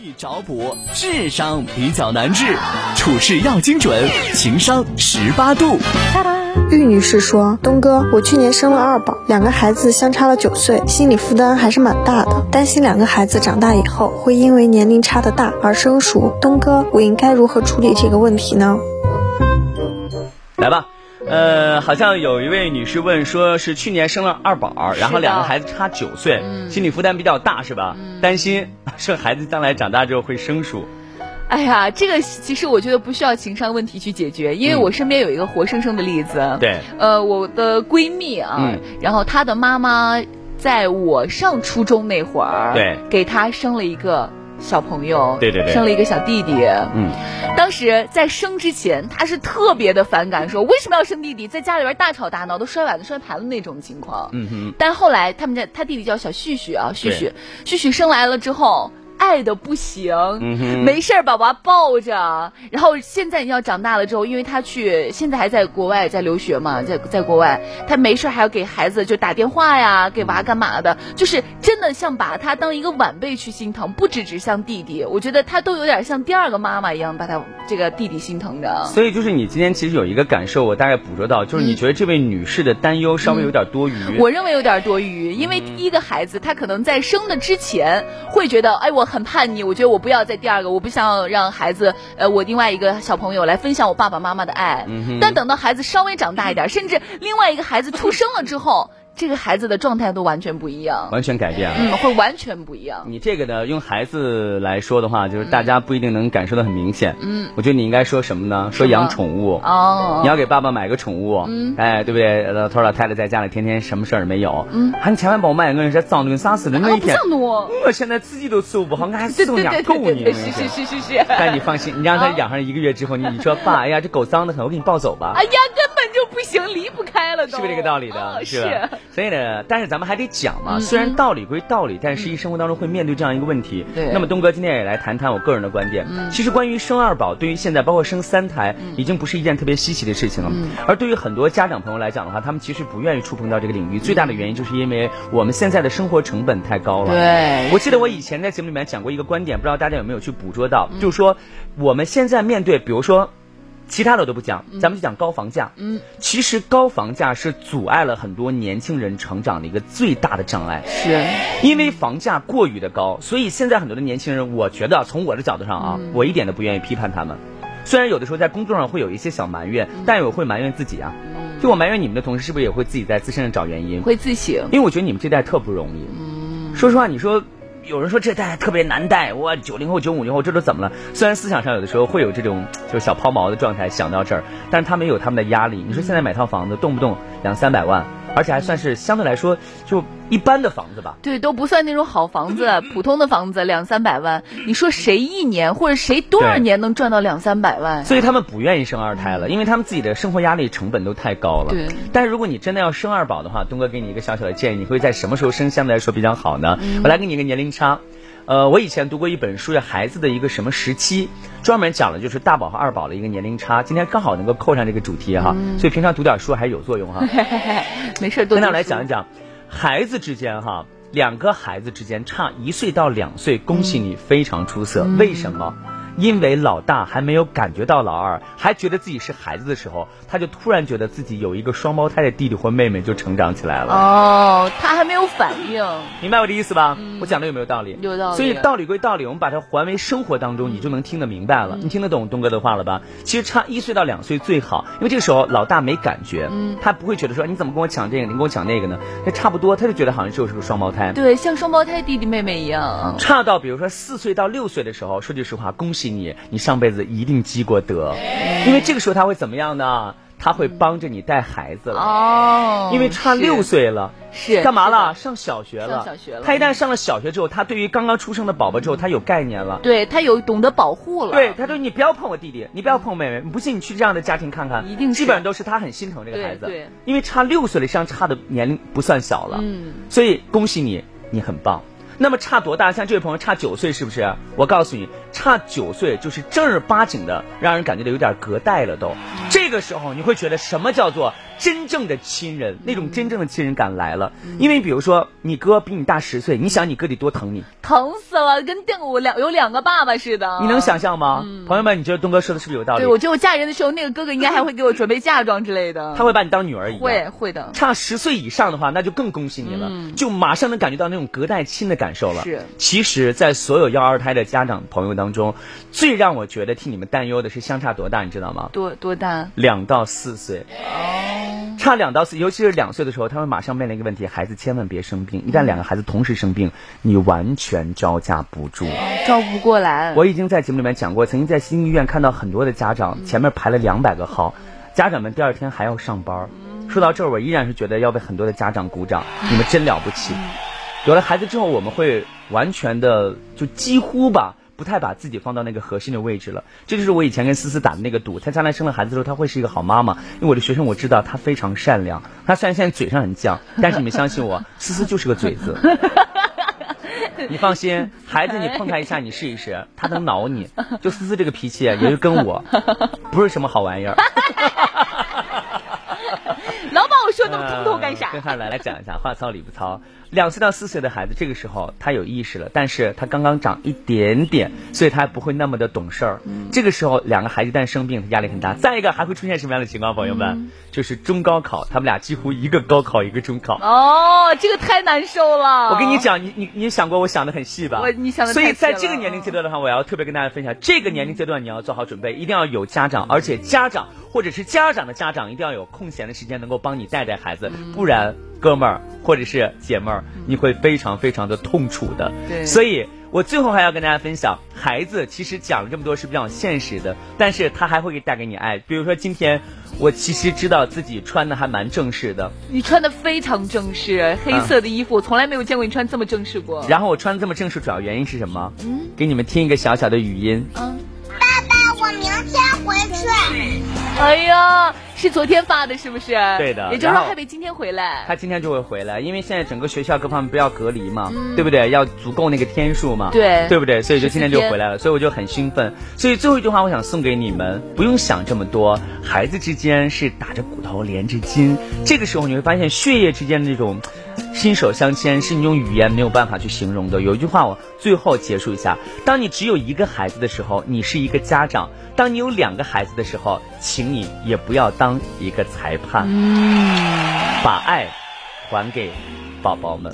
易找补，智商比较难治，处事要精准，情商十八度。玉女士说：“东哥，我去年生了二宝，两个孩子相差了九岁，心理负担还是蛮大的，担心两个孩子长大以后会因为年龄差的大而生疏。东哥，我应该如何处理这个问题呢？”来吧。呃，好像有一位女士问，说是去年生了二宝，然后两个孩子差九岁，心理负担比较大，是吧？担心说孩子将来长大之后会生疏。哎呀，这个其实我觉得不需要情商问题去解决，因为我身边有一个活生生的例子。对。呃，我的闺蜜啊，然后她的妈妈在我上初中那会儿，对，给她生了一个。小朋友，对对对，生了一个小弟弟。嗯，当时在生之前，他是特别的反感，说为什么要生弟弟，在家里边大吵大闹，都摔碗子、摔盘子那种情况。嗯哼。但后来他们家他弟弟叫小旭旭啊，旭旭，旭旭生来了之后。爱的不行，没事儿把娃抱着，然后现在你要长大了之后，因为他去现在还在国外在留学嘛，在在国外，他没事儿还要给孩子就打电话呀，给娃干嘛的，就是真的像把他当一个晚辈去心疼，不只只像弟弟，我觉得他都有点像第二个妈妈一样把他这个弟弟心疼着。所以就是你今天其实有一个感受，我大概捕捉到，就是你觉得这位女士的担忧稍微有点多余。我认为有点多余，因为第一个孩子他可能在生的之前会觉得，哎我。很叛逆，我觉得我不要再第二个，我不想让孩子，呃，我另外一个小朋友来分享我爸爸妈妈的爱。但等到孩子稍微长大一点，甚至另外一个孩子出生了之后。这个孩子的状态都完全不一样，完全改变了，嗯，会完全不一样。你这个呢，用孩子来说的话，就是大家不一定能感受的很明显。嗯，我觉得你应该说什么呢？说养宠物哦，你要给爸爸买个宠物，嗯，哎，对不对？老头老太太在家里天天什么事儿也没有，嗯，还你千万帮我买个这脏的跟啥似的，我一天，我现在自己都伺候不好，我还伺候养狗呢。是是是是是。但你放心，你让他养上一个月之后，你你说爸，哎呀，这狗脏的很，我给你抱走吧。哎呀，就不行，离不开了，是不是这个道理的？是。所以呢，但是咱们还得讲嘛。虽然道理归道理，但是实际生活当中会面对这样一个问题。对。那么东哥今天也来谈谈我个人的观点。嗯。其实关于生二宝，对于现在包括生三胎，已经不是一件特别稀奇的事情了。嗯。而对于很多家长朋友来讲的话，他们其实不愿意触碰到这个领域。最大的原因就是因为我们现在的生活成本太高了。对。我记得我以前在节目里面讲过一个观点，不知道大家有没有去捕捉到，就是说我们现在面对，比如说。其他的我都不讲，咱们就讲高房价。嗯，其实高房价是阻碍了很多年轻人成长的一个最大的障碍。是，因为房价过于的高，所以现在很多的年轻人，我觉得从我的角度上啊，我一点都不愿意批判他们。虽然有的时候在工作上会有一些小埋怨，但我会埋怨自己啊。就我埋怨你们的同时，是不是也会自己在自身上找原因？会自省。因为我觉得你们这代特不容易。嗯。说实话，你说。有人说这代特别难带，我九零后、九五零后这都怎么了？虽然思想上有的时候会有这种就是小抛锚的状态，想到这儿，但是他们有他们的压力。你说现在买套房子，动不动两三百万。而且还算是相对来说就一般的房子吧，对，都不算那种好房子，普通的房子两三百万。你说谁一年或者谁多少年能赚到两三百万？所以他们不愿意生二胎了，因为他们自己的生活压力成本都太高了。对。但是如果你真的要生二宝的话，东哥给你一个小小的建议，你会在什么时候生相对来说比较好呢？我来给你一个年龄差。呃，我以前读过一本书，叫《孩子的一个什么时期》，专门讲了就是大宝和二宝的一个年龄差。今天刚好能够扣上这个主题哈，所以平常读点书还是有作用哈。没事，跟大家来讲一讲，孩子之间哈，两个孩子之间差一岁到两岁，恭喜你非常出色。为什么？因为老大还没有感觉到老二还觉得自己是孩子的时候，他就突然觉得自己有一个双胞胎的弟弟或妹妹就成长起来了。哦，他还没有反应，明白我的意思吧？我讲的有没有道理？有道理。所以道理归道理，我们把它还为生活当中，你就能听得明白了。你听得懂东哥的话了吧？其实差一岁到两岁最好，因为这个时候老大没感觉，嗯他不会觉得说你怎么跟我抢这个，你跟我抢那个呢？那差不多，他就觉得好像就是个双胞胎。对，像双胞胎弟弟妹妹一样。差到比如说四岁到六岁的时候，说句实话，恭喜你，你上辈。子一定积过德，因为这个时候他会怎么样呢？他会帮着你带孩子了哦，因为差六岁了，是干嘛了？上小学了。上小学了。他一旦上了小学之后，他对于刚刚出生的宝宝之后，他有概念了。对他有懂得保护了。对，他说你不要碰我弟弟，你不要碰妹妹。你不信你去这样的家庭看看，一定基本上都是他很心疼这个孩子。对，因为差六岁了，实际上差的年龄不算小了。嗯，所以恭喜你，你很棒。那么差多大？像这位朋友差九岁，是不是？我告诉你，差九岁就是正儿八经的，让人感觉到有点隔代了都。这个时候你会觉得什么叫做真正的亲人，那种真正的亲人感来了。因为比如说，你哥比你大十岁，你想你哥得多疼你，疼死了，跟定我两有两个爸爸似的。你能想象吗？朋友们，你觉得东哥说的是不是有道理？对，我觉得我嫁人的时候，那个哥哥应该还会给我准备嫁妆之类的。他会把你当女儿一样。会会的。差十岁以上的话，那就更恭喜你了，就马上能感觉到那种隔代亲的感受了。是。其实，在所有要二胎的家长朋友当中，最让我觉得替你们担忧的是相差多大，你知道吗？多多大？两到四岁。哦。差两到四，尤其是两岁的时候，他们马上面临一个问题：孩子千万别生病。一旦两个孩子同时生病，你完全招架不住，招不过来。我已经在节目里面讲过，曾经在新医院看到很多的家长，前面排了两百个号，家长们第二天还要上班。说到这儿，我依然是觉得要为很多的家长鼓掌，你们真了不起。有了孩子之后，我们会完全的就几乎吧。不太把自己放到那个核心的位置了，这就是我以前跟思思打的那个赌。她将来生了孩子之后，她会是一个好妈妈。因为我的学生我知道她非常善良，她虽然现在嘴上很犟，但是你们相信我，思思就是个嘴子。你放心，孩子你碰他一下，你试一试，他能挠你。就思思这个脾气，也就跟我，不是什么好玩意儿。老把我说那么通透干啥？跟他来来讲一下，话糙理不糙。两岁到四岁的孩子，这个时候他有意识了，但是他刚刚长一点点，所以他还不会那么的懂事儿。这个时候，两个孩子一旦生病，他压力很大。再一个，还会出现什么样的情况，朋友们？就是中高考，他们俩几乎一个高考一个中考。哦，这个太难受了。我跟你讲，你你你想过我想的很细吧？我你想的所以在这个年龄阶段的话，我要特别跟大家分享，这个年龄阶段你要做好准备，一定要有家长，而且家长或者是家长的家长一定要有空闲的时间能够帮你带带孩子，不然。哥们儿或者是姐妹儿，你会非常非常的痛楚的。对，所以我最后还要跟大家分享，孩子其实讲了这么多是比较现实的，但是他还会给带给你爱。比如说今天我其实知道自己穿的还蛮正式的，你穿的非常正式，黑色的衣服，从来没有见过你穿这么正式过。然后我穿这么正式，主要原因是什么？嗯，给你们听一个小小的语音。嗯，爸爸，我明天回去。哎呀。是昨天发的，是不是？对的，也就是说，还得今天回来。他今天就会回来，因为现在整个学校各方面不要隔离嘛，对不对？要足够那个天数嘛，对，对不对？所以就今天就回来了，所以我就很兴奋。所以最后一句话，我想送给你们：不用想这么多，孩子之间是打着骨头连着筋。这个时候你会发现，血液之间的这种心手相牵，是你用语言没有办法去形容的。有一句话，我最后结束一下：当你只有一个孩子的时候，你是一个家长；当你有两个孩子的时候，请你也不要当。一个裁判，把爱还给宝宝们。